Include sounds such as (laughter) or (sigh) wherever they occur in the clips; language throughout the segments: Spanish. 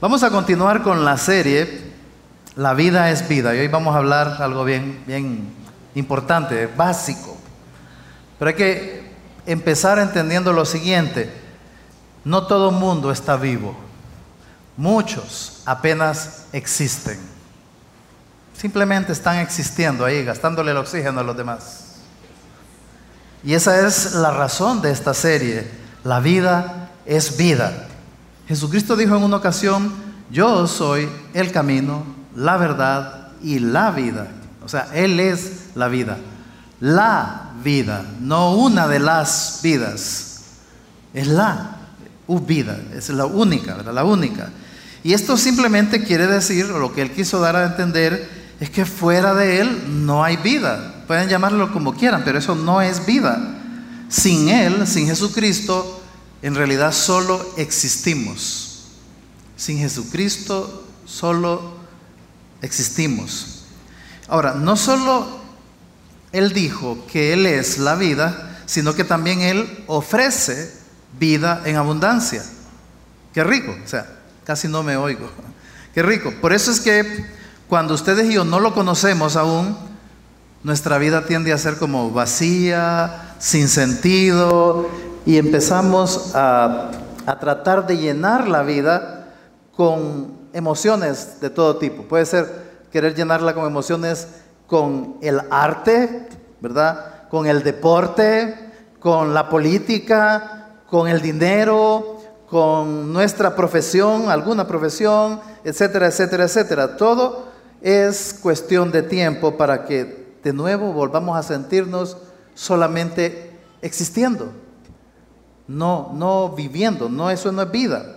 Vamos a continuar con la serie La vida es vida. Y hoy vamos a hablar algo bien, bien importante, básico. Pero hay que empezar entendiendo lo siguiente. No todo mundo está vivo. Muchos apenas existen. Simplemente están existiendo ahí, gastándole el oxígeno a los demás. Y esa es la razón de esta serie. La vida es vida. Jesucristo dijo en una ocasión, yo soy el camino, la verdad y la vida. O sea, Él es la vida. La vida, no una de las vidas. Es la vida, es la única, ¿verdad? La única. Y esto simplemente quiere decir, o lo que Él quiso dar a entender, es que fuera de Él no hay vida. Pueden llamarlo como quieran, pero eso no es vida. Sin Él, sin Jesucristo, en realidad solo existimos. Sin Jesucristo solo existimos. Ahora, no solo Él dijo que Él es la vida, sino que también Él ofrece vida en abundancia. Qué rico, o sea, casi no me oigo. (laughs) Qué rico. Por eso es que cuando ustedes y yo no lo conocemos aún, nuestra vida tiende a ser como vacía, sin sentido, y empezamos a, tratar de llenar la vida con emociones de todo tipo. Puede ser querer llenarla con emociones con el arte, ¿verdad? Con el deporte, con la política, con el dinero, con nuestra profesión, alguna profesión, etcétera, etcétera, etcétera. Todo es cuestión de tiempo para que de nuevo volvamos a sentirnos solamente existiendo no, no viviendo, no, eso no es vida.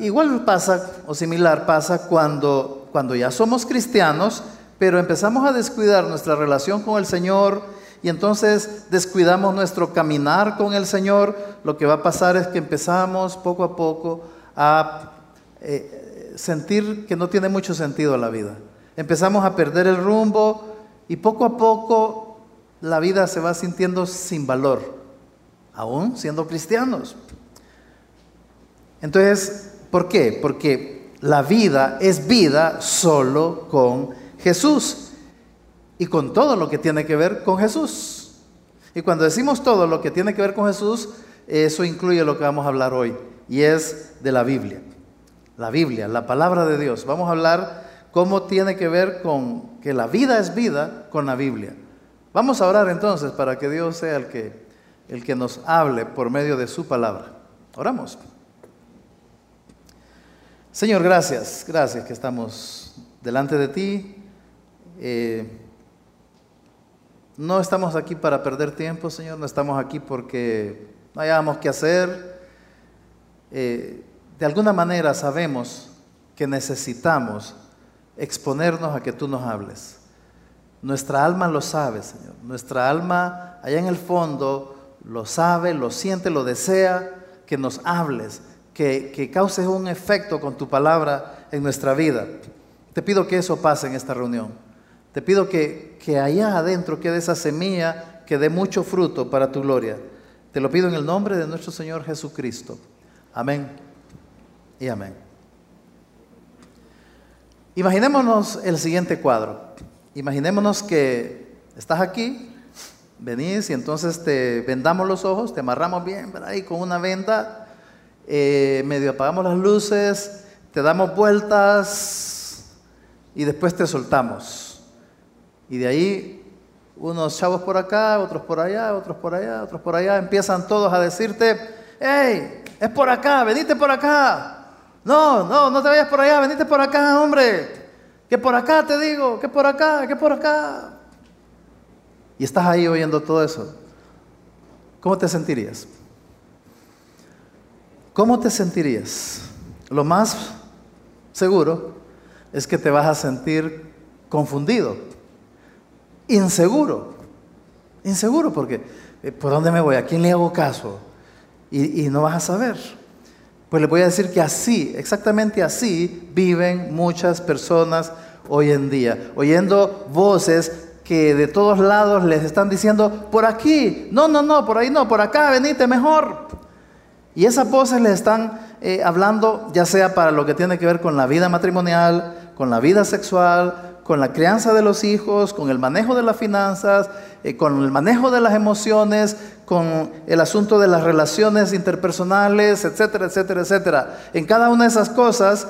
igual pasa, o similar pasa cuando, cuando ya somos cristianos, pero empezamos a descuidar nuestra relación con el Señor y entonces descuidamos nuestro caminar con el Señor, lo que va a pasar es que empezamos poco a poco a eh, sentir que no tiene mucho sentido la vida. Empezamos a perder el rumbo y poco a poco la vida se va sintiendo sin valor aún siendo cristianos. Entonces, ¿por qué? Porque la vida es vida solo con Jesús y con todo lo que tiene que ver con Jesús. Y cuando decimos todo lo que tiene que ver con Jesús, eso incluye lo que vamos a hablar hoy, y es de la Biblia. La Biblia, la palabra de Dios. Vamos a hablar cómo tiene que ver con que la vida es vida con la Biblia. Vamos a orar entonces para que Dios sea el que el que nos hable por medio de su palabra. Oramos. Señor, gracias, gracias que estamos delante de ti. Eh, no estamos aquí para perder tiempo, Señor, no estamos aquí porque no hayamos que hacer. Eh, de alguna manera sabemos que necesitamos exponernos a que tú nos hables. Nuestra alma lo sabe, Señor. Nuestra alma, allá en el fondo, lo sabe, lo siente, lo desea, que nos hables, que, que causes un efecto con tu palabra en nuestra vida. Te pido que eso pase en esta reunión. Te pido que, que allá adentro quede esa semilla que dé mucho fruto para tu gloria. Te lo pido en el nombre de nuestro Señor Jesucristo. Amén y amén. Imaginémonos el siguiente cuadro. Imaginémonos que estás aquí venís y entonces te vendamos los ojos, te amarramos bien, ¿verdad? Y con una venda, eh, medio apagamos las luces, te damos vueltas y después te soltamos. Y de ahí unos chavos por acá, otros por allá, otros por allá, otros por allá, empiezan todos a decirte, hey, es por acá, venite por acá. No, no, no te vayas por allá, venite por acá, hombre. Que por acá te digo, que por acá, que por acá y estás ahí oyendo todo eso, ¿cómo te sentirías? ¿Cómo te sentirías? Lo más seguro es que te vas a sentir confundido, inseguro, inseguro porque eh, ¿por dónde me voy? ¿A quién le hago caso? Y, y no vas a saber. Pues le voy a decir que así, exactamente así, viven muchas personas hoy en día, oyendo voces que de todos lados les están diciendo, por aquí, no, no, no, por ahí no, por acá, venite mejor. Y esas voces les están eh, hablando ya sea para lo que tiene que ver con la vida matrimonial, con la vida sexual, con la crianza de los hijos, con el manejo de las finanzas, eh, con el manejo de las emociones, con el asunto de las relaciones interpersonales, etcétera, etcétera, etcétera. En cada una de esas cosas,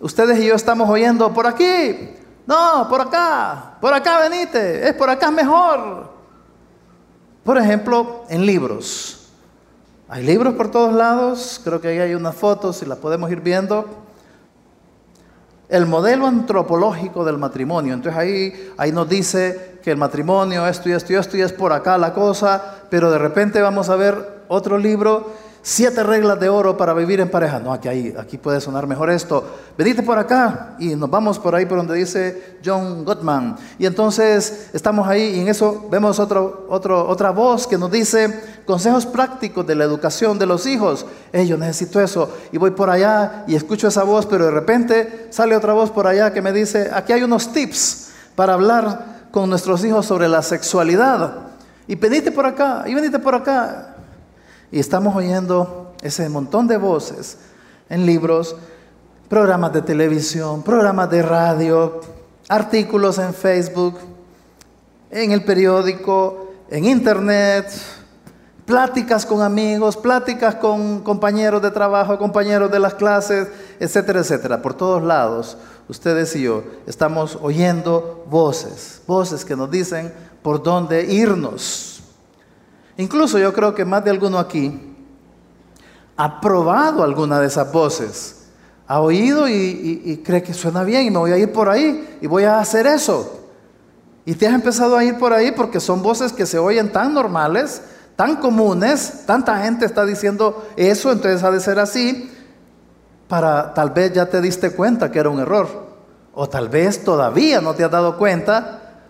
ustedes y yo estamos oyendo por aquí, no, por acá, por acá venite, es por acá mejor. Por ejemplo, en libros. Hay libros por todos lados, creo que ahí hay unas fotos y las podemos ir viendo. El modelo antropológico del matrimonio. Entonces ahí, ahí nos dice que el matrimonio, esto y esto y esto y es por acá la cosa, pero de repente vamos a ver otro libro Siete reglas de oro para vivir en pareja. No, aquí, aquí puede sonar mejor esto. Venite por acá y nos vamos por ahí por donde dice John Gottman. Y entonces estamos ahí y en eso vemos otro, otro, otra voz que nos dice consejos prácticos de la educación de los hijos. Hey, yo necesito eso. Y voy por allá y escucho esa voz, pero de repente sale otra voz por allá que me dice, aquí hay unos tips para hablar con nuestros hijos sobre la sexualidad. Y venite por acá, y venite por acá. Y estamos oyendo ese montón de voces en libros, programas de televisión, programas de radio, artículos en Facebook, en el periódico, en internet, pláticas con amigos, pláticas con compañeros de trabajo, compañeros de las clases, etcétera, etcétera. Por todos lados, ustedes y yo estamos oyendo voces, voces que nos dicen por dónde irnos. Incluso yo creo que más de alguno aquí ha probado alguna de esas voces. Ha oído y, cree que suena bien y me voy a ir por ahí y voy a hacer eso. Y te has empezado a ir por ahí porque son voces que se oyen tan normales, tan comunes, tanta gente está diciendo eso, entonces ha de ser así, para tal vez ya te diste cuenta que era un error. O tal vez todavía no te has dado cuenta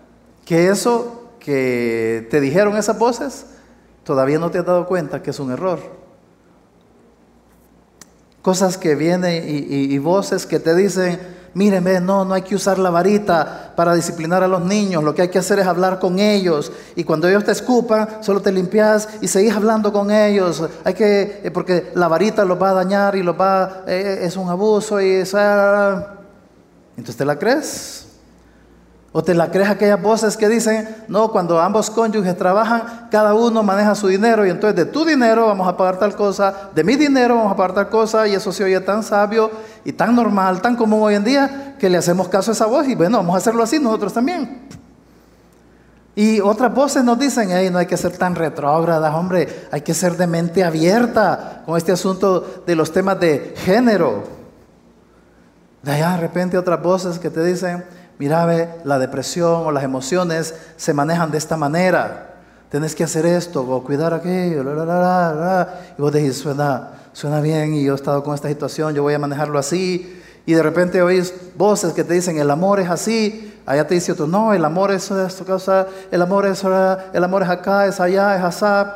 que eso que te dijeron esas voces Todavía no te has dado cuenta que es un error. Cosas que vienen y, voces que te dicen, míreme, no, no hay que usar la varita para disciplinar a los niños, lo que hay que hacer es hablar con ellos. Y cuando ellos te escupan, solo te limpias y seguís hablando con ellos. Hay que, eh, porque la varita los va a dañar y los va, eh, es un abuso y esa... Entonces te la crees. ¿O te la crees aquellas voces que dicen, no, cuando ambos cónyuges trabajan, cada uno maneja su dinero y entonces de tu dinero vamos a pagar tal cosa, de mi dinero vamos a pagar tal cosa y eso se oye tan sabio y tan normal, tan común hoy en día que le hacemos caso a esa voz y bueno, vamos a hacerlo así nosotros también. Y otras voces nos dicen, hey, no hay que ser tan retrógradas, hombre, hay que ser de mente abierta con este asunto de los temas de género. De allá de repente otras voces que te dicen, mira, ve, la depresión o las emociones se manejan de esta manera. Tienes que hacer esto o cuidar aquello. y vos decís, suena, suena bien y yo he estado con esta situación, yo voy a manejarlo así. Y de repente oís voces que te dicen, el amor es así. Allá te dice otro, no, el amor es esto, el amor es, el amor es acá, es allá, es asá.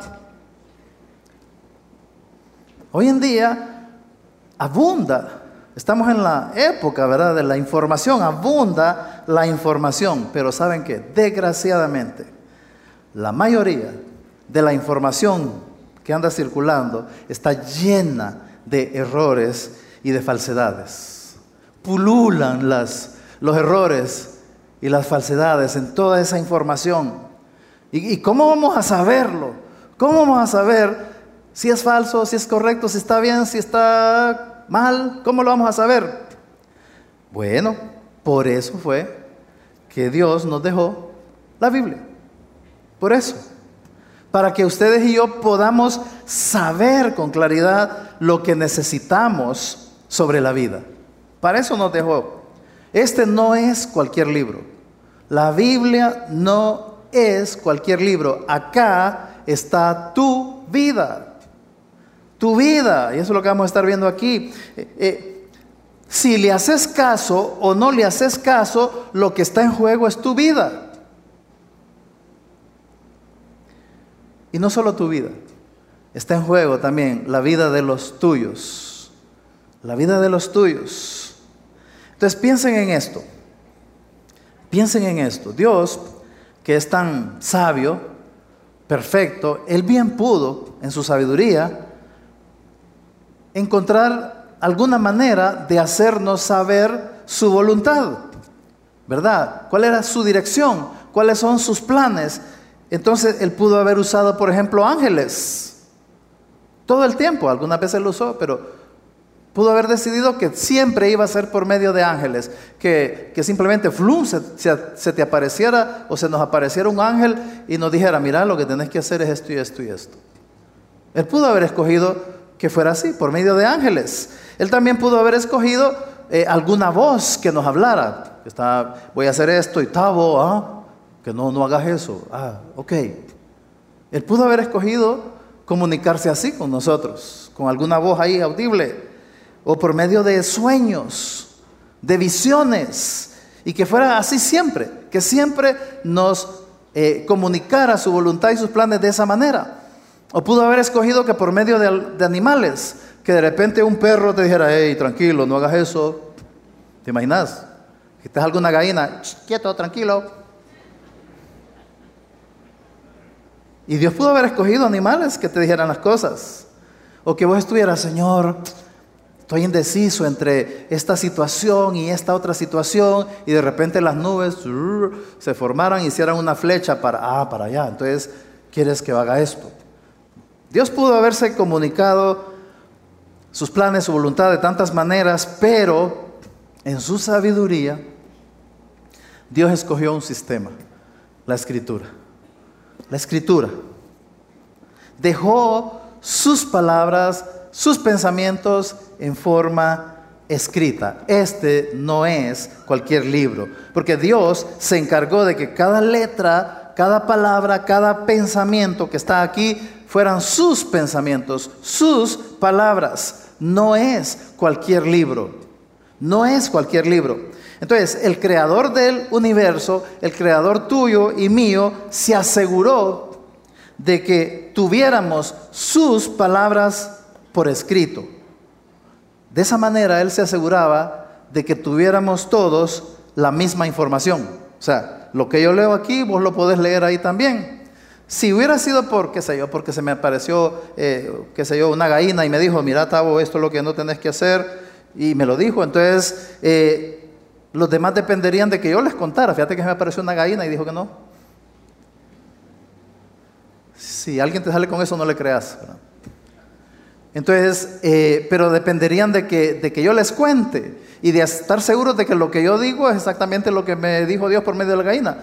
Hoy en día abunda Estamos en la época, ¿verdad?, de la información, abunda la información, pero ¿saben qué? Desgraciadamente, la mayoría de la información que anda circulando está llena de errores y de falsedades. Pululan los errores y las falsedades en toda esa información. ¿Y, ¿Y cómo vamos a saberlo? ¿Cómo vamos a saber si es falso, si es correcto, si está bien, si está mal, ¿cómo lo vamos a saber? Bueno, por eso fue que Dios nos dejó la Biblia. Por eso. Para que ustedes y yo podamos saber con claridad lo que necesitamos sobre la vida. Para eso nos dejó. Este no es cualquier libro. La Biblia no es cualquier libro. Acá está tu vida tu vida. Y eso es lo que vamos a estar viendo aquí. Eh, eh, si le haces caso o no le haces caso, lo que está en juego es tu vida. Y no solo tu vida, está en juego también la vida de los tuyos. La vida de los tuyos. Entonces piensen en esto. Piensen en esto. Dios, que es tan sabio, perfecto, Él bien pudo, en su sabiduría, encontrar alguna manera de hacernos saber su voluntad, ¿verdad? ¿Cuál era su dirección? ¿Cuáles son sus planes? Entonces él pudo haber usado, por ejemplo, ángeles. Todo el tiempo, algunas veces lo usó, pero pudo haber decidido que siempre iba a ser por medio de ángeles, que, simplemente flum, se, se, te apareciera o se nos apareciera un ángel y nos dijera, mira, lo que tenés que hacer es esto y esto y esto. Él pudo haber escogido que fuera así, por medio de ángeles. Él también pudo haber escogido eh, alguna voz que nos hablara. Está, voy a hacer esto y tabo, ¿ah? que no, no hagas eso. Ah, ok. Él pudo haber escogido comunicarse así con nosotros, con alguna voz ahí audible o por medio de sueños, de visiones, y que fuera así siempre, que siempre nos eh, comunicara su voluntad y sus planes de esa manera. O pudo haber escogido que por medio de, animales, que de repente un perro te dijera, hey, tranquilo, no hagas eso. ¿Te imaginas? Que te alguna gallina, quieto, tranquilo. Y Dios pudo haber escogido animales que te dijeran las cosas. O que vos estuvieras, Señor, Estoy indeciso entre esta situación y esta otra situación y de repente las nubes se formaron y hicieran una flecha para, ah, para allá. Entonces, ¿quieres que haga esto? Dios pudo haberse comunicado sus planes, su voluntad de tantas maneras, pero en su sabiduría, Dios escogió un sistema, la escritura. La escritura. Dejó sus palabras sus pensamientos en forma escrita. Este no es cualquier libro, porque Dios se encargó de que cada letra, cada palabra, cada pensamiento que está aquí fueran sus pensamientos, sus palabras. No es cualquier libro, no es cualquier libro. Entonces, el creador del universo, el creador tuyo y mío, se aseguró de que tuviéramos sus palabras por escrito. De esa manera Él se aseguraba de que tuviéramos todos la misma información. O sea, lo que yo leo aquí, vos lo podés leer ahí también. Si hubiera sido por, qué sé yo, porque se me apareció, eh, qué sé yo, una gallina y me dijo, mira, Tavo, esto es lo que no tenés que hacer, y me lo dijo, entonces eh, los demás dependerían de que yo les contara. Fíjate que se me apareció una gallina y dijo que no. Si alguien te sale con eso, no le creas. Entonces, eh, pero dependerían de que, de que yo les cuente y de estar seguros de que lo que yo digo es exactamente lo que me dijo Dios por medio de la gallina.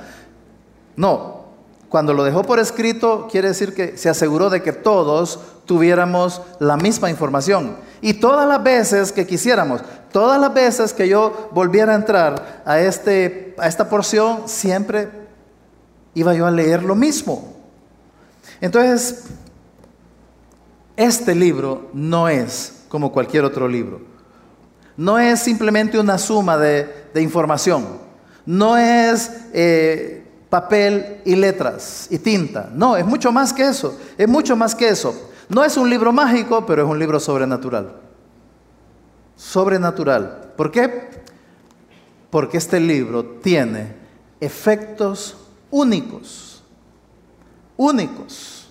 No, cuando lo dejó por escrito quiere decir que se aseguró de que todos tuviéramos la misma información. Y todas las veces que quisiéramos, todas las veces que yo volviera a entrar a, este, a esta porción, siempre iba yo a leer lo mismo. Entonces, este libro no es como cualquier otro libro. No es simplemente una suma de, información. No es eh, papel y letras y tinta. No, es mucho más que eso. Es mucho más que eso. No es un libro mágico, pero es un libro sobrenatural. Sobrenatural. ¿Por qué? Porque este libro tiene efectos únicos. Únicos.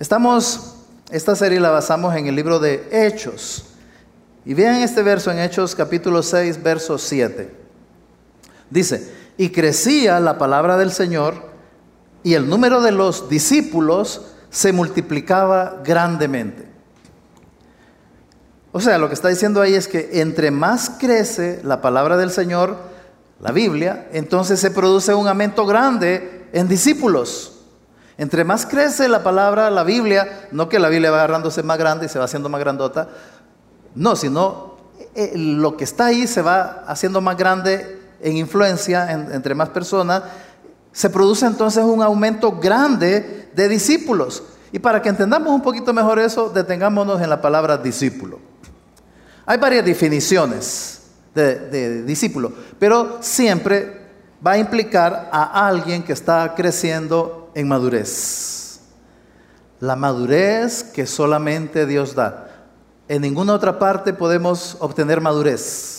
Estamos esta serie la basamos en el libro de Hechos. Y vean este verso en Hechos capítulo 6, verso 7. Dice, y crecía la palabra del Señor y el número de los discípulos se multiplicaba grandemente. O sea, lo que está diciendo ahí es que entre más crece la palabra del Señor, la Biblia, entonces se produce un aumento grande en discípulos. Entre más crece la palabra, la Biblia, no que la Biblia va agarrándose más grande y se va haciendo más grandota, no, sino eh, lo que está ahí se va haciendo más grande en influencia entre más personas, se produce entonces un aumento grande de discípulos. Y para que entendamos un poquito mejor eso, detengámonos en la palabra discípulo. Hay varias definiciones de, de discípulo, pero siempre va a implicar a alguien que está creciendo en madurez. La madurez que solamente Dios da. En ninguna otra parte podemos obtener madurez.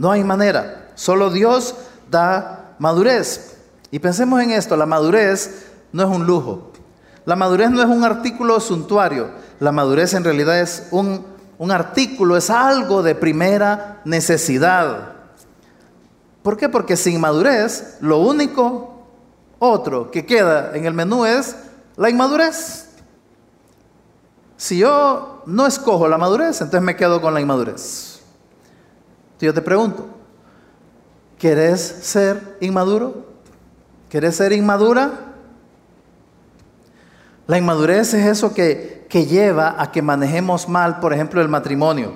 No hay manera. Solo Dios da madurez. Y pensemos en esto, la madurez no es un lujo. La madurez no es un artículo suntuario. la madurez en realidad es un, un artículo, es algo de primera necesidad. ¿Por qué? Porque sin madurez, lo único otro que queda en el menú es la inmadurez. Si yo no escojo la madurez, entonces me quedo con la inmadurez. Yo te pregunto, ¿querés ser inmaduro? ¿Querés ser inmadura? La inmadurez es eso que, que lleva a que manejemos mal, por ejemplo, el matrimonio.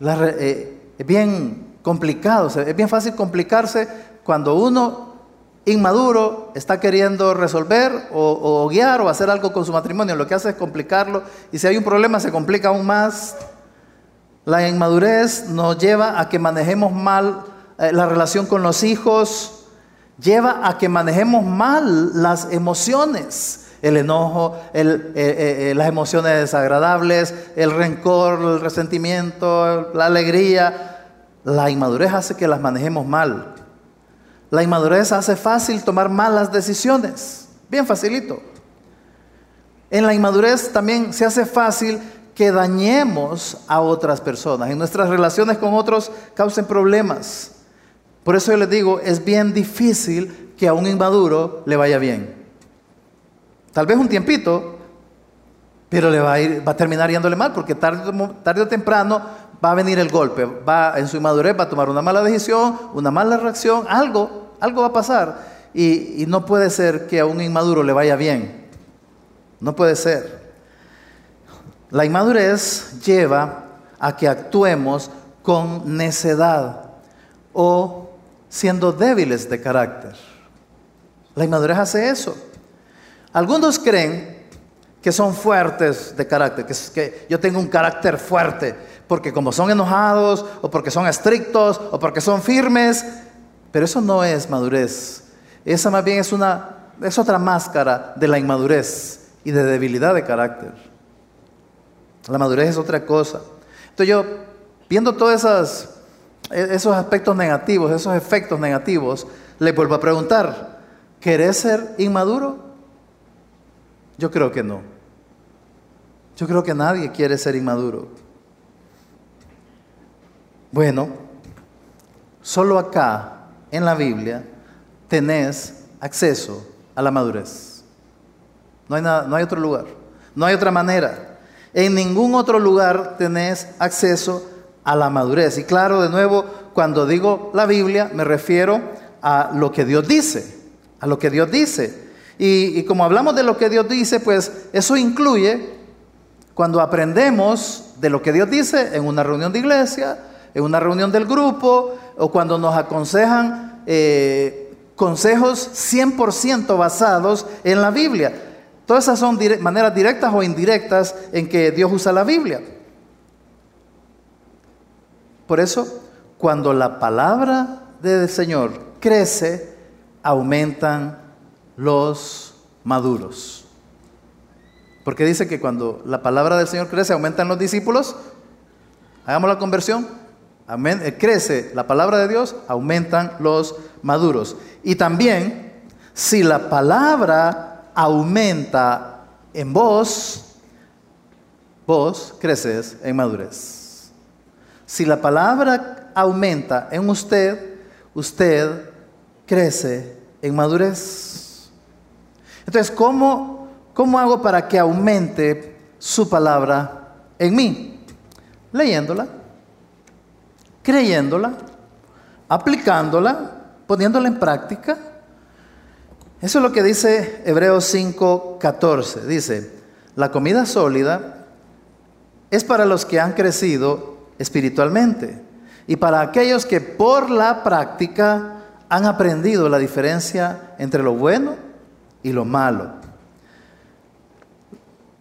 Eh, es bien complicado, es bien fácil complicarse cuando uno inmaduro está queriendo resolver o, guiar o hacer algo con su matrimonio. Lo que hace es complicarlo y si hay un problema se complica aún más. La inmadurez nos lleva a que manejemos mal eh, la relación con los hijos, lleva a que manejemos mal las emociones el enojo, eh, eh, las emociones desagradables, el rencor, el resentimiento, la alegría. La inmadurez hace que las manejemos mal. La inmadurez hace fácil tomar malas decisiones. Bien facilito. En la inmadurez también se hace fácil que dañemos a otras personas. En nuestras relaciones con otros causen problemas. Por eso yo les digo, es bien difícil que a un inmaduro le vaya bien. Tal vez un tiempito, pero le va a, ir, va a terminar yéndole mal, porque tarde, tarde o temprano va a venir el golpe. Va, en su inmadurez va a tomar una mala decisión, una mala reacción, algo, algo va a pasar. Y, y no puede ser que a un inmaduro le vaya bien. No puede ser. La inmadurez lleva a que actuemos con necedad o siendo débiles de carácter. La inmadurez hace eso. Algunos creen que son fuertes de carácter, que, que yo tengo un carácter fuerte, porque como son enojados, o porque son estrictos, o porque son firmes, pero eso no es madurez. Esa más bien es, una, es otra máscara de la inmadurez y de debilidad de carácter. La madurez es otra cosa. Entonces yo, viendo todos esos, esos aspectos negativos, esos efectos negativos, le vuelvo a preguntar, ¿querés ser inmaduro? Yo creo que no. Yo creo que nadie quiere ser inmaduro. Bueno, solo acá en la Biblia tenés acceso a la madurez. No hay, nada, no hay otro lugar, no hay otra manera. En ningún otro lugar tenés acceso a la madurez. Y claro, de nuevo, cuando digo la Biblia, me refiero a lo que Dios dice, a lo que Dios dice. Y, como hablamos de lo que Dios dice, pues eso incluye cuando aprendemos de lo que Dios dice en una reunión de iglesia, en una reunión del grupo, o cuando nos aconsejan eh, consejos 100% basados en la Biblia. Todas esas son maneras directas o indirectas en que Dios usa la Biblia. Por eso, cuando la palabra del Señor crece, aumentan los maduros. Porque dice que cuando la palabra del Señor crece, aumentan los discípulos. Hagamos la conversión. Eh, crece la palabra de Dios, aumentan los maduros. Y también, si la palabra aumenta en vos, vos creces en madurez. Si la palabra aumenta en usted, usted crece en madurez. Entonces, ¿cómo, ¿cómo hago para que aumente su palabra en mí? Leyéndola, creyéndola, aplicándola, poniéndola en práctica. Eso es lo que dice Hebreos 5, 14. Dice, la comida sólida es para los que han crecido espiritualmente y para aquellos que por la práctica han aprendido la diferencia entre lo bueno y lo malo.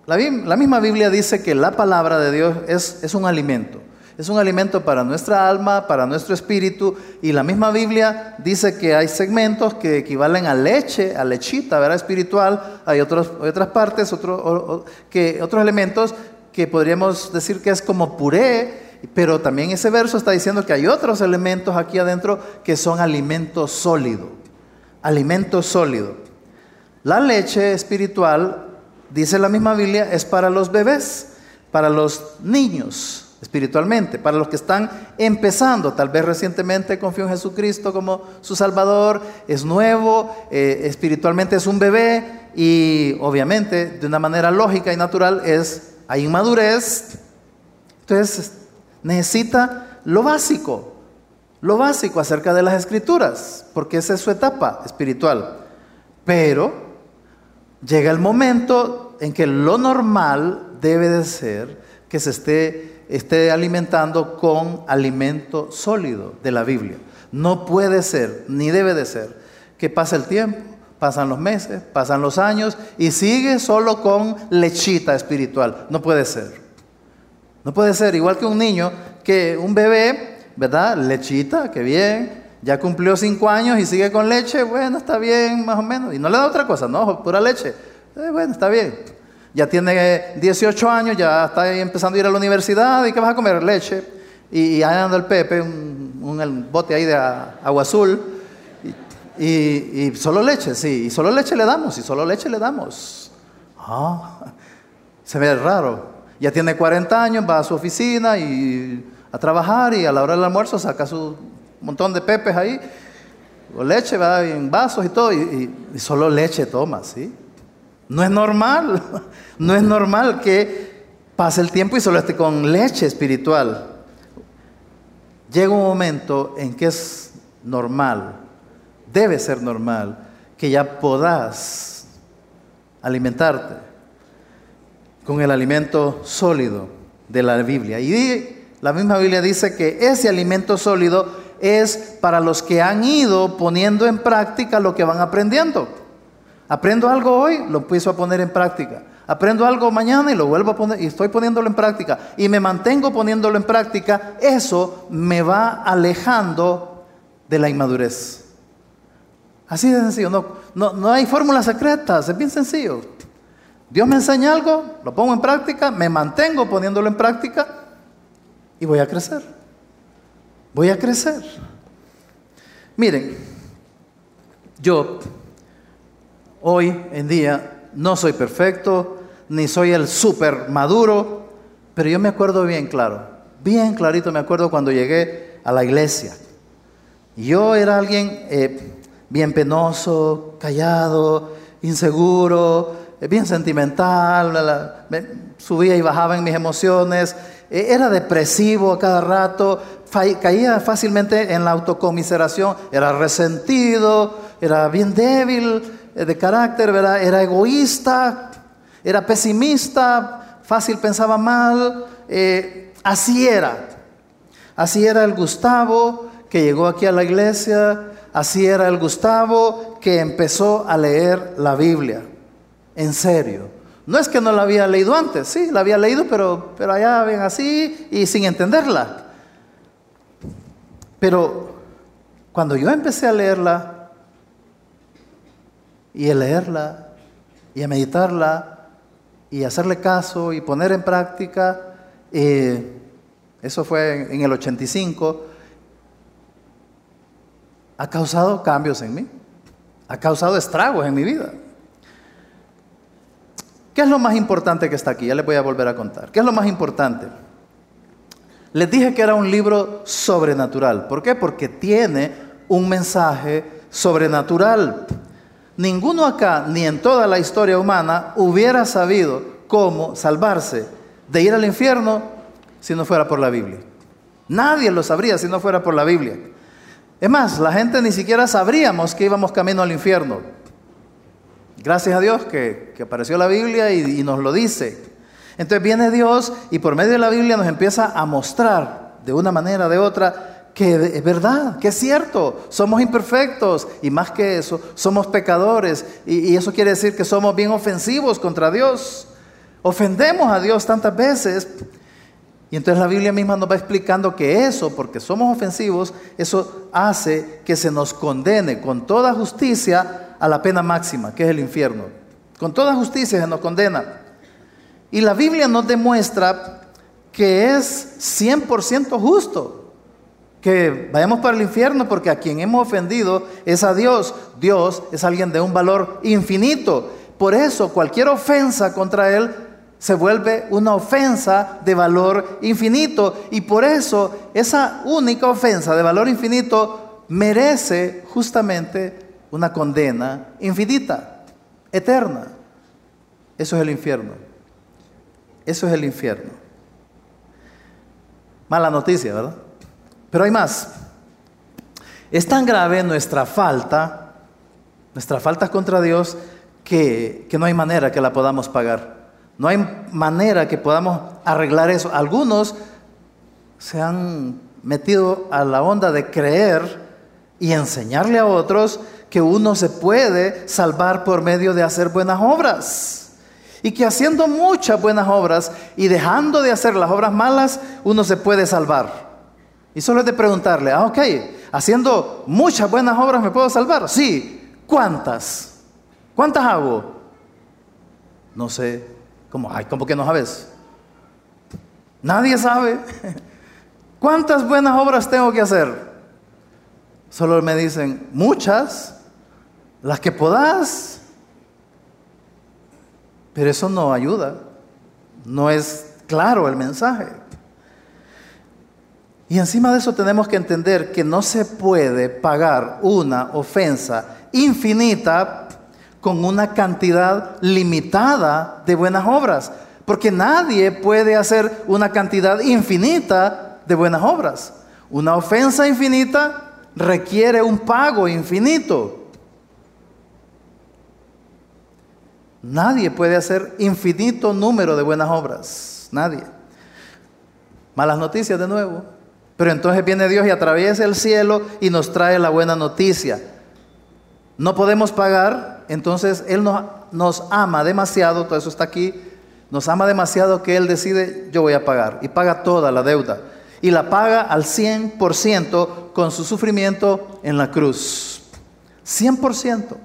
La, misma Biblia dice que la palabra de Dios es, es un alimento. Es un alimento para nuestra alma, para nuestro espíritu. Y la misma Biblia dice que hay segmentos que equivalen a leche, a lechita, ¿verdad? Espiritual. Hay, otras partes, que, otros elementos que podríamos decir que es como puré. Pero también ese verso está diciendo que hay otros elementos aquí adentro que son alimento sólido. Alimento sólido. La leche espiritual dice la misma Biblia, es para los bebés, para los niños espiritualmente, para los que están empezando, tal vez recientemente confió en Jesucristo como su Salvador, es nuevo, eh, espiritualmente es un bebé y obviamente de una manera lógica y natural es, hay inmadurez, entonces necesita lo básico, lo básico acerca de las escrituras, porque esa es su etapa espiritual. Pero llega el momento en que lo normal debe de ser que se esté, esté alimentando con alimento sólido de la Biblia. No puede ser, ni debe de ser, que pase el tiempo, pasan los meses, pasan los años y sigue solo con lechita espiritual. No puede ser. No puede ser, igual que un niño, que un bebé, ¿verdad? Lechita, que bien, ya cumplió cinco años y sigue con leche, bueno, está bien, más o menos. Y no le da otra cosa, no, pura leche. Eh, bueno, está bien. Ya tiene 18 años, ya está empezando a ir a la universidad. ¿Y qué vas a comer? Leche. Y, ahí anda el Pepe, un, bote ahí de agua azul. Y, y, solo leche, sí. Y solo leche le damos, y solo leche le damos. Ah, se ve raro. Ya tiene 40 años, va a su oficina y a trabajar y a la hora del almuerzo saca su montón de pepes ahí, o leche, va en vasos y todo, y, solo leche toma, ¿sí? No es normal, (laughs) no es normal que pase el tiempo y solo esté con leche espiritual. Llega un momento en que es normal, debe ser normal, que ya podás alimentarte con el alimento sólido de la Biblia. Y la misma Biblia dice que ese alimento sólido es para los que han ido poniendo en práctica lo que van aprendiendo. Aprendo algo hoy, lo empiezo a poner en práctica. Aprendo algo mañana y lo vuelvo a poner y estoy poniéndolo en práctica y me mantengo poniéndolo en práctica, eso me va alejando de la inmadurez. Así de sencillo, no, no, no hay fórmulas secretas, es bien sencillo. Dios me enseña algo, lo pongo en práctica, me mantengo poniéndolo en práctica y voy a crecer. Voy a crecer. Miren, yo hoy en día no soy perfecto, ni soy el súper maduro, pero yo me acuerdo bien claro, bien clarito me acuerdo cuando llegué a la iglesia. Yo era alguien eh, bien penoso, callado, inseguro, eh, bien sentimental, subía y bajaba en mis emociones, eh, era depresivo a cada rato, caía fácilmente en la autocomiseración, era resentido, era bien débil de carácter, era egoísta, era pesimista, fácil pensaba mal, así era. Así era el Gustavo que llegó aquí a la iglesia, así era el Gustavo que empezó a leer la Biblia en serio. No es que no la había leído antes, sí, la había leído, pero, pero allá ven así y sin entenderla. Pero cuando yo empecé a leerla y a leerla y a meditarla y hacerle caso y poner en práctica, eso fue en el 85, ha causado cambios en mí, ha causado estragos en mi vida. ¿Qué es lo más importante que está aquí? Ya les voy a volver a contar. ¿Qué es lo más importante? Les dije que era un libro sobrenatural. ¿Por qué? Porque tiene un mensaje sobrenatural. Ninguno acá, ni en toda la historia humana, hubiera sabido cómo salvarse de ir al infierno si no fuera por la Biblia. Nadie lo sabría si no fuera por la Biblia. Es más, la gente ni siquiera sabríamos que íbamos camino al infierno. Gracias a Dios que, apareció la Biblia y, y, nos lo dice. Entonces viene Dios y por medio de la Biblia nos empieza a mostrar de una manera o de otra que es verdad, que es cierto, somos imperfectos y más que eso, somos pecadores y, y eso quiere decir que somos bien ofensivos contra Dios. Ofendemos a Dios tantas veces y entonces la Biblia misma nos va explicando que eso, porque somos ofensivos, eso hace que se nos condene con toda justicia a la pena máxima, que es el infierno. Con toda justicia se nos condena. Y la Biblia nos demuestra que es 100% justo que vayamos para el infierno porque a quien hemos ofendido es a Dios. Dios es alguien de un valor infinito, por eso cualquier ofensa contra Él se vuelve una ofensa de valor infinito. Y por eso esa única ofensa de valor infinito merece justamente una condena infinita, eterna. Eso es el infierno. Eso es el infierno. Mala noticia, ¿verdad? Pero hay más. Es tan grave nuestra falta, nuestra falta contra Dios, que, que no hay manera que la podamos pagar. No hay manera que podamos arreglar eso. Algunos se han metido a la onda de creer y enseñarle a otros que uno se puede salvar por medio de hacer buenas obras. Y que haciendo muchas buenas obras y dejando de hacer las obras malas, uno se puede salvar. Y solo es de preguntarle, ah, ok, haciendo muchas buenas obras me puedo salvar. Sí, ¿cuántas? ¿Cuántas hago? No sé, como, ay, ¿cómo que no sabes? Nadie sabe. (laughs) ¿Cuántas buenas obras tengo que hacer? Solo me dicen, muchas, las que podás. Pero eso no ayuda. No es claro el mensaje. Y encima de eso tenemos que entender que no se puede pagar una ofensa infinita con una cantidad limitada de buenas obras, porque nadie puede hacer una cantidad infinita de buenas obras. Una ofensa infinita requiere un pago infinito. Nadie puede hacer infinito número de buenas obras. Nadie. Malas noticias de nuevo. Pero entonces viene Dios y atraviesa el cielo y nos trae la buena noticia. No podemos pagar entonces Él nos, ama demasiado, todo eso está aquí, nos ama demasiado que Él decide, yo voy a pagar, y paga toda la deuda. Y la paga al 100% con su sufrimiento en la cruz. 100%.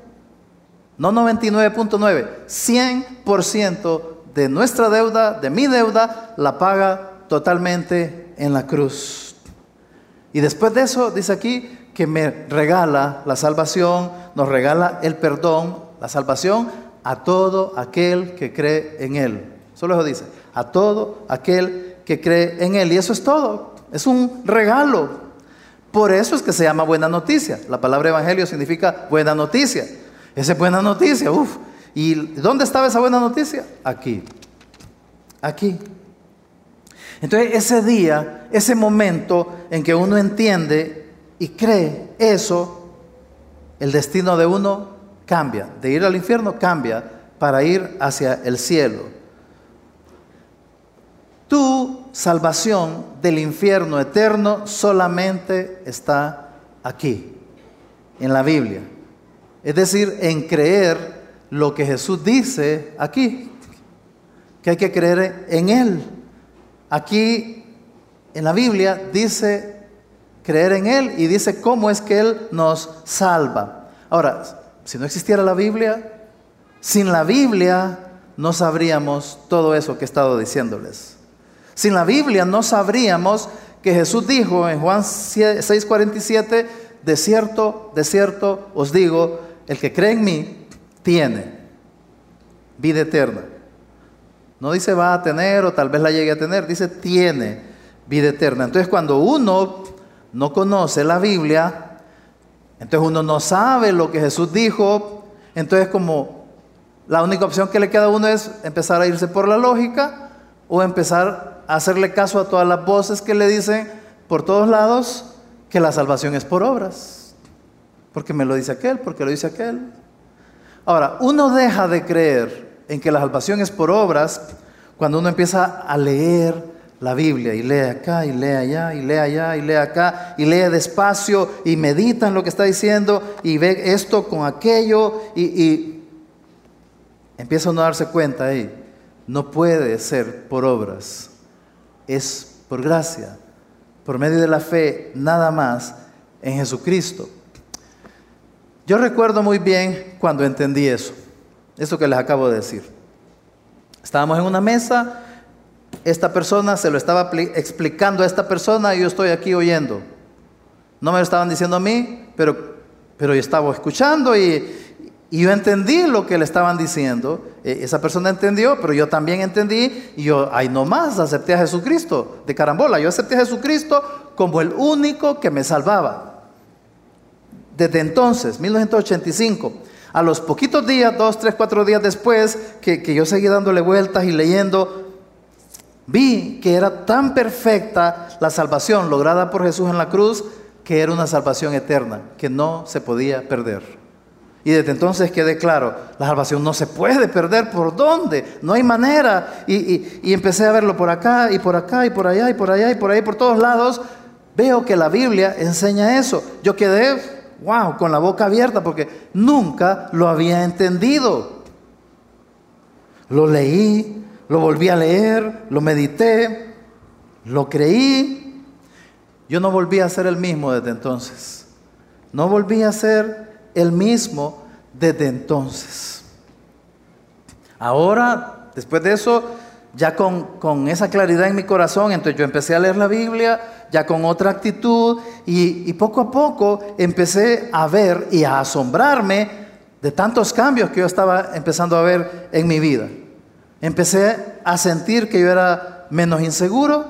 No 99.9. 100% de nuestra deuda, de mi deuda, la paga totalmente en la cruz. Y después de eso, dice aquí, que me regala la salvación, nos regala el perdón, la salvación a todo aquel que cree en Él. Solo eso dice, a todo aquel que cree en Él. Y eso es todo, es un regalo. Por eso es que se llama buena noticia. La palabra evangelio significa buena noticia. Esa es buena noticia, uff. ¿Y dónde estaba esa buena noticia? Aquí, aquí. Entonces ese día, ese momento en que uno entiende y cree eso, el destino de uno cambia. De ir al infierno cambia para ir hacia el cielo. Tu salvación del infierno eterno solamente está aquí, en la Biblia. Es decir, en creer lo que Jesús dice aquí, que hay que creer en Él. Aquí en la Biblia dice creer en Él y dice cómo es que Él nos salva. Ahora, si no existiera la Biblia, sin la Biblia no sabríamos todo eso que he estado diciéndoles. Sin la Biblia no sabríamos que Jesús dijo en Juan 6:47, de cierto, de cierto os digo, el que cree en mí tiene vida eterna. No dice va a tener o tal vez la llegue a tener, dice tiene vida eterna. Entonces cuando uno no conoce la Biblia, entonces uno no sabe lo que Jesús dijo, entonces como la única opción que le queda a uno es empezar a irse por la lógica o empezar a hacerle caso a todas las voces que le dicen por todos lados que la salvación es por obras. Porque me lo dice aquel, porque lo dice aquel. Ahora, uno deja de creer en que la salvación es por obras cuando uno empieza a leer la Biblia y lee acá y lee allá y lee allá y lee acá y lee despacio y medita en lo que está diciendo y ve esto con aquello y, empieza uno a darse cuenta ahí. No puede ser por obras, es por gracia, por medio de la fe, nada más en Jesucristo. Yo recuerdo muy bien cuando entendí eso, eso que les acabo de decir. Estábamos en una mesa esta persona se lo estaba explicando a esta persona y yo estoy aquí oyendo. No me lo estaban diciendo a mí, pero, pero yo estaba escuchando y, Y yo entendí lo que le estaban diciendo. E, esa persona entendió, pero yo también entendí. Y yo, ay, no más, acepté a Jesucristo de carambola. Yo acepté a Jesucristo como el único que me salvaba. Desde entonces, 1985, a los poquitos días, dos, tres, cuatro días después, que, yo seguí dándole vueltas y leyendo, vi que era tan perfecta la salvación lograda por Jesús en la cruz, que era una salvación eterna, que no se podía perder. Y desde entonces quedé claro, la salvación no se puede perder. ¿Por dónde? No hay manera. Y, empecé a verlo por acá y por acá y por allá y por allá y por ahí, por todos lados. Veo que la Biblia enseña eso. Yo quedé, wow, con la boca abierta porque nunca lo había entendido. Lo leí, lo volví a leer, lo medité, lo creí. Yo no volví a ser el mismo desde entonces. No volví a ser el mismo desde entonces. Ahora, después de eso, ya con, esa claridad en mi corazón, entonces yo empecé a leer la Biblia, ya con otra actitud, y, poco a poco empecé a ver y a asombrarme de tantos cambios que yo estaba empezando a ver en mi vida. Empecé a sentir que yo era menos inseguro,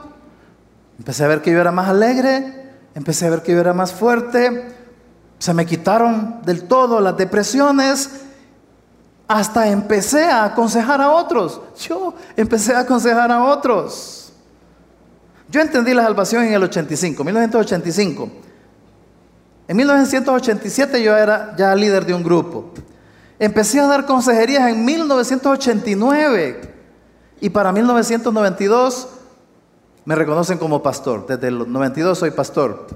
empecé a ver que yo era más alegre, empecé a ver que yo era más fuerte, se me quitaron del todo las depresiones. Hasta empecé a aconsejar a otros. Yo empecé a aconsejar a otros. Yo entendí la salvación en el 85, 1985. En 1987 yo era ya líder de un grupo. Empecé a dar consejerías en 1989 y para 1992 me reconocen como pastor. Desde el 92 soy pastor.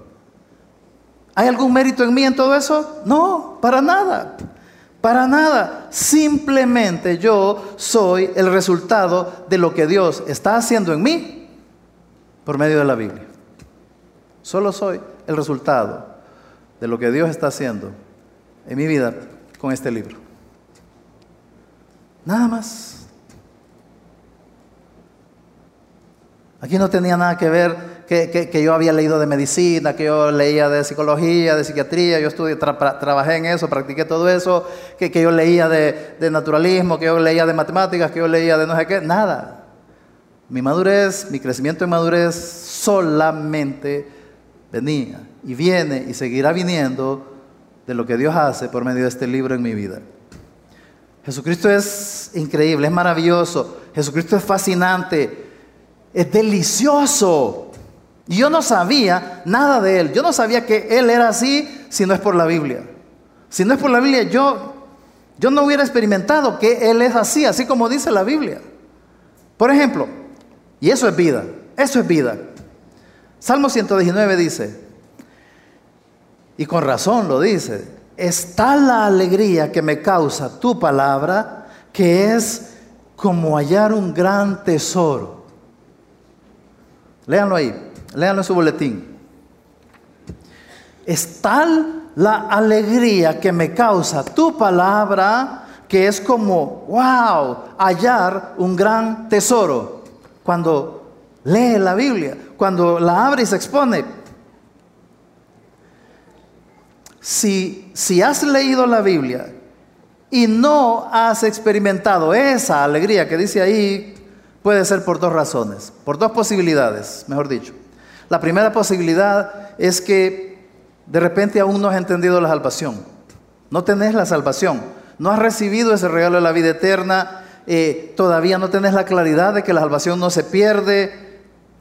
¿Hay algún mérito en mí en todo eso? No, para nada. Para nada. Simplemente yo soy el resultado de lo que Dios está haciendo en mí por medio de la Biblia. Solo soy el resultado de lo que Dios está haciendo en mi vida con este libro. Nada más. Aquí no tenía nada que ver que, yo había leído de medicina, que yo leía de psicología, de psiquiatría, yo estudié, trabajé en eso, practiqué todo eso, que, yo leía de, naturalismo, que yo leía de matemáticas, que yo leía de no sé qué, nada. Mi madurez, mi crecimiento en madurez solamente venía y viene y seguirá viniendo de lo que Dios hace por medio de este libro en mi vida. Jesucristo es increíble, es maravilloso, Jesucristo es fascinante, es delicioso. Y yo no sabía nada de él. Yo no sabía que él era así si no es por la Biblia. Si no es por la Biblia, yo, yo no hubiera experimentado que él es así, así como dice la Biblia. Por ejemplo, y eso es vida, eso es vida. Salmo 119 dice, y con razón lo dice, está la alegría que me causa tu palabra, que es como hallar un gran tesoro. Léanlo ahí. Léanlo en su boletín. Es tal la alegría que me causa tu palabra que es como, wow, hallar un gran tesoro. Cuando lee la Biblia, cuando la abre y se expone. Si, si has leído la Biblia y no has experimentado esa alegría que dice ahí, puede ser por dos razones, por dos posibilidades, mejor dicho. La primera posibilidad es que de repente aún no has entendido la salvación. No tenés la salvación. No has recibido ese regalo de la vida eterna. Eh, todavía no tenés la claridad de que la salvación no se pierde.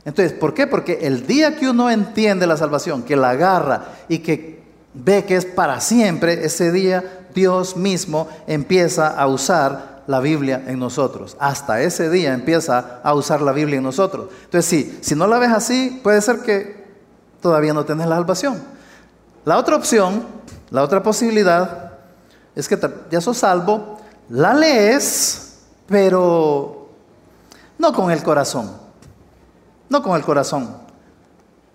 Entonces, ¿por qué? Porque el día que uno entiende la salvación, que la agarra y que ve que es para siempre, ese día Dios mismo empieza a usar la Biblia en nosotros. Hasta ese día empieza a usar la Biblia en nosotros. Entonces, sí, si no la ves así, puede ser que todavía no tenés la salvación. La otra opción, la otra posibilidad, es que ya sos salvo, la lees, pero no con el corazón. No con el corazón.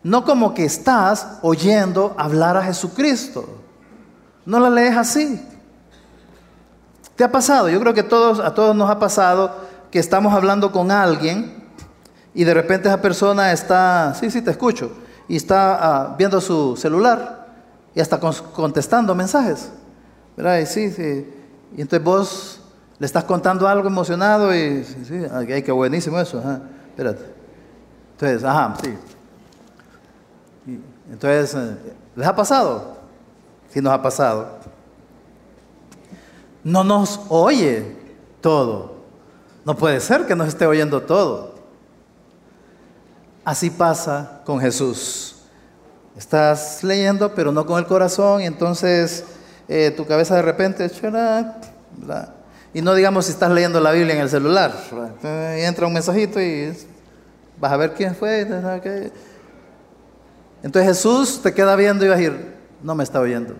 No como que estás oyendo hablar a Jesucristo. No la lees así. ¿Te ha pasado? Yo creo que a todos nos ha pasado que estamos hablando con alguien y de repente esa persona está, sí, sí, te escucho, y está ah, viendo su celular y hasta contestando mensajes. ¿verdad? Sí, sí. Y entonces vos le estás contando algo emocionado y, sí, ay, qué buenísimo eso, espérate. Entonces, ajá, sí. entonces, eh, ¿les ha pasado? Sí nos ha pasado. No nos oye todo. No puede ser que nos esté oyendo todo. Así pasa con Jesús. Estás leyendo, pero no con el corazón, y entonces eh, tu cabeza de repente, y no digamos si estás leyendo la Biblia en el celular, y entra un mensajito y vas a ver quién fue. Entonces Jesús te queda viendo y va a decir, no me está oyendo.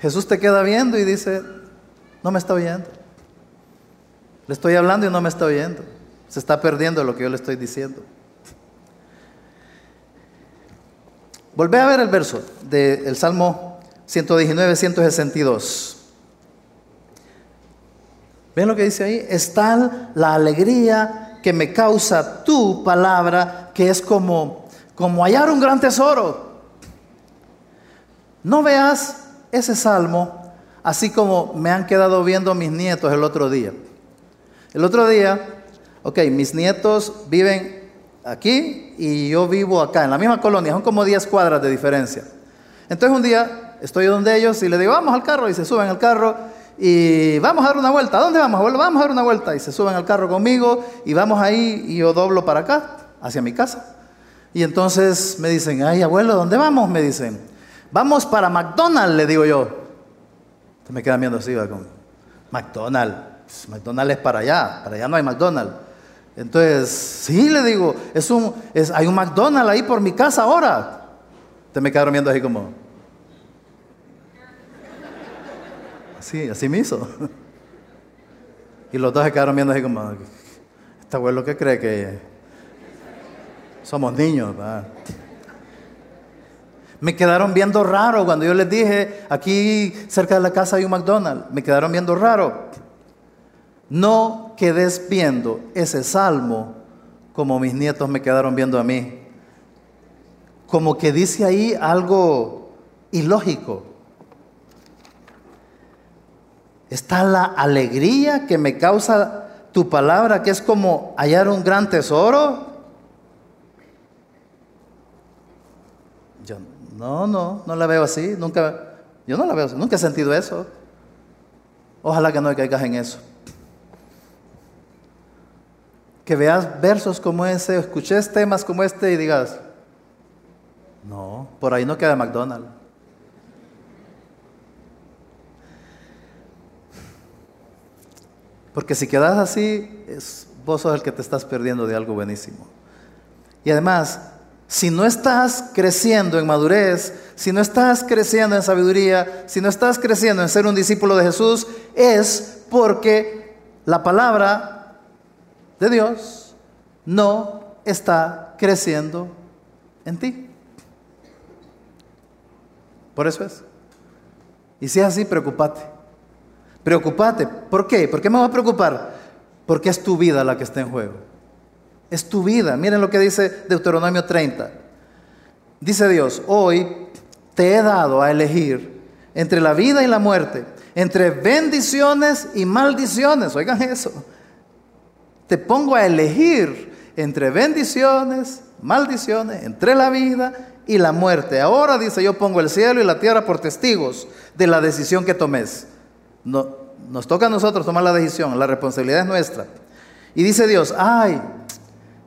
Jesús te queda viendo y dice, no me está oyendo. Le estoy hablando y no me está oyendo. Se está perdiendo lo que yo le estoy diciendo. Volvé a ver el verso del Salmo 119, 162. ¿Ven lo que dice ahí? Es tal la alegría que me causa tu palabra, que es como, como hallar un gran tesoro. No veas ese salmo así como me han quedado viendo mis nietos el otro día. El otro día, ok, mis nietos viven aquí y yo vivo acá, en la misma colonia, son como 10 cuadras de diferencia. Entonces un día estoy donde ellos y les digo, vamos al carro, y se suben al carro y vamos a dar una vuelta. ¿A dónde vamos? Vamos a dar una vuelta. Y se suben al carro conmigo y vamos ahí y yo doblo para acá, hacia mi casa. Y entonces me dicen, ay abuelo, ¿dónde vamos? Me dicen, vamos para McDonald's, le digo yo. me quedan viendo así, va, como, McDonald's, pues, McDonald's es para allá, para allá no hay McDonald's. Entonces, sí, le digo, es un, es, hay un McDonald's ahí por mi casa ahora. Usted me quedaron viendo así como. Así, así me hizo. Y los dos se quedaron viendo así como. Este abuelo que cree que somos niños. Me quedaron viendo raro cuando yo les dije, aquí cerca de la casa hay un McDonald's. Me quedaron viendo raro. No quedes viendo ese salmo como mis nietos me quedaron viendo a mí. Como que dice ahí algo ilógico. Está la alegría que me causa tu palabra, que es como hallar un gran tesoro. Yo no, no, no la veo así, nunca, yo no la veo así, nunca he sentido eso. Ojalá que no caigas en eso que veas versos como ese, escuches temas como este y digas, no, por ahí no queda McDonald's. Porque si quedas así, es, vos sos el que te estás perdiendo de algo buenísimo. Y además, si no estás creciendo en madurez, si no estás creciendo en sabiduría, si no estás creciendo en ser un discípulo de Jesús, es porque la palabra de Dios no está creciendo en ti. Por eso es. Y si es así, preocupate. Preocupate. ¿Por qué? ¿Por qué me voy a preocupar? Porque es tu vida la que está en juego. Es tu vida. Miren lo que dice Deuteronomio 30. Dice Dios, hoy te he dado a elegir entre la vida y la muerte, entre bendiciones y maldiciones. Oigan eso te pongo a elegir entre bendiciones, maldiciones, entre la vida y la muerte. Ahora dice, yo pongo el cielo y la tierra por testigos de la decisión que tomes. No, nos toca a nosotros tomar la decisión, la responsabilidad es nuestra. Y dice Dios, ay,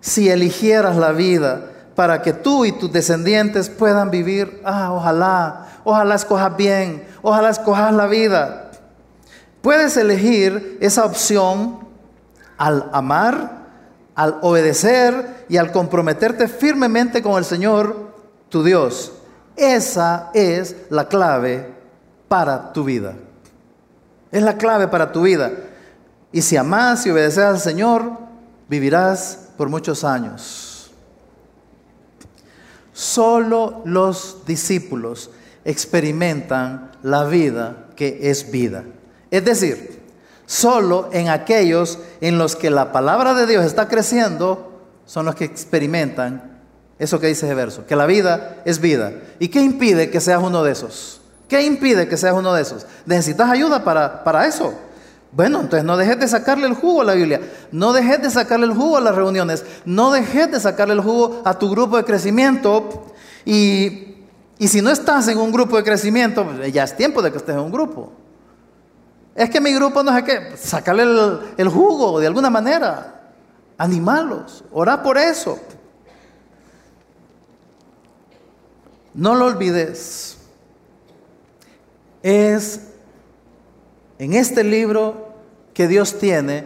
si eligieras la vida para que tú y tus descendientes puedan vivir, ah, ojalá, ojalá escojas bien, ojalá escojas la vida. Puedes elegir esa opción al amar, al obedecer y al comprometerte firmemente con el Señor, tu Dios. Esa es la clave para tu vida. Es la clave para tu vida. Y si amas y obedeces al Señor, vivirás por muchos años. Solo los discípulos experimentan la vida que es vida. Es decir, Solo en aquellos en los que la palabra de Dios está creciendo son los que experimentan eso que dice ese verso, que la vida es vida. ¿Y qué impide que seas uno de esos? ¿Qué impide que seas uno de esos? ¿Necesitas ayuda para, para eso? Bueno, entonces no dejes de sacarle el jugo a la Biblia, no dejes de sacarle el jugo a las reuniones, no dejes de sacarle el jugo a tu grupo de crecimiento y, si no estás en un grupo de crecimiento, pues, ya es tiempo de que estés en un grupo. Es que mi grupo no sé qué, sacarle el, el jugo de alguna manera, animarlos, orar por eso. No lo olvides. Es en este libro que Dios tiene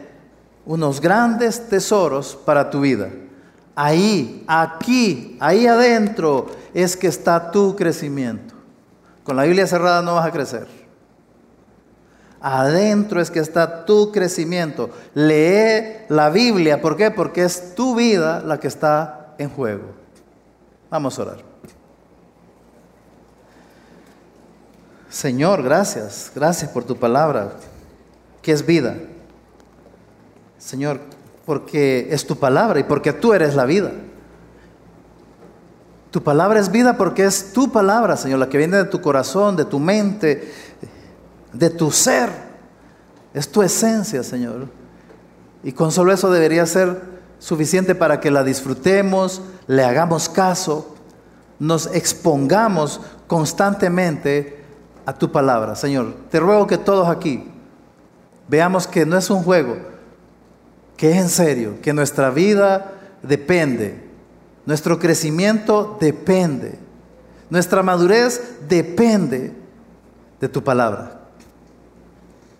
unos grandes tesoros para tu vida. Ahí, aquí, ahí adentro es que está tu crecimiento. Con la Biblia cerrada no vas a crecer. Adentro es que está tu crecimiento. Lee la Biblia. ¿Por qué? Porque es tu vida la que está en juego. Vamos a orar. Señor, gracias, gracias por tu palabra, que es vida. Señor, porque es tu palabra y porque tú eres la vida. Tu palabra es vida porque es tu palabra, Señor, la que viene de tu corazón, de tu mente, de tu ser. Es tu esencia, Señor. Y con solo eso debería ser suficiente para que la disfrutemos, le hagamos caso, nos expongamos constantemente a tu palabra. Señor, te ruego que todos aquí veamos que no es un juego, que es en serio, que nuestra vida depende, nuestro crecimiento depende, nuestra madurez depende de tu palabra.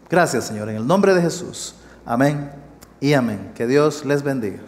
Gracias, Señor, en el nombre de Jesús. Amén y amén. Que Dios les bendiga.